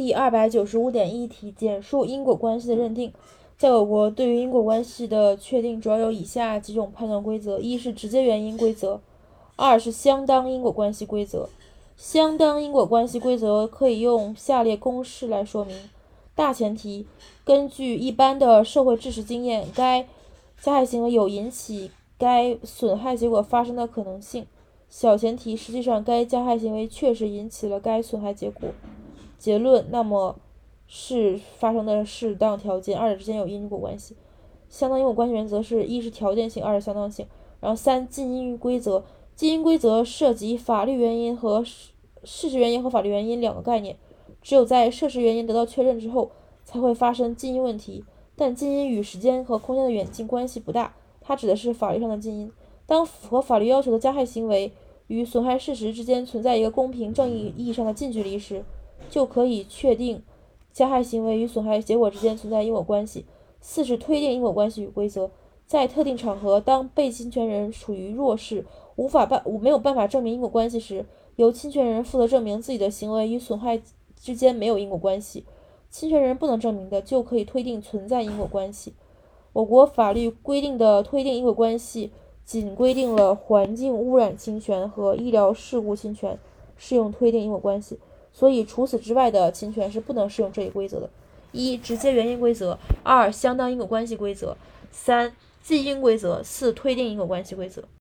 第二百九十五点一题，简述因果关系的认定。在我国，对于因果关系的确定主要有以下几种判断规则：一是直接原因规则，二是相当因果关系规则。相当因果关系规则可以用下列公式来说明：大前提，根据一般的社会知识经验，该加害行为有引起该损害结果发生的可能性；小前提，实际上该加害行为确实引起了该损害结果。结论，那么是发生的适当条件，二者之间有因果关系。相当因果关系原则是一是条件性，二是相当性。然后三近因规则，近因规则涉及法律原因和事事实原因和法律原因两个概念。只有在事实原因得到确认之后，才会发生近因问题。但近因与时间和空间的远近关系不大，它指的是法律上的近因。当符合法律要求的加害行为与损害事实之间存在一个公平正义意义上的近距离时，就可以确定加害行为与损害结果之间存在因果关系。四是推定因果关系与规则，在特定场合，当被侵权人处于弱势，无法办没有办法证明因果关系时，由侵权人负责证明自己的行为与损害之间没有因果关系。侵权人不能证明的，就可以推定存在因果关系。我国法律规定的推定因果关系，仅规定了环境污染侵权和医疗事故侵权适用推定因果关系。所以，除此之外的侵权是不能适用这一规则的。一、直接原因规则；二、相当因果关系规则；三、近因规则；四、推定因果关系规则。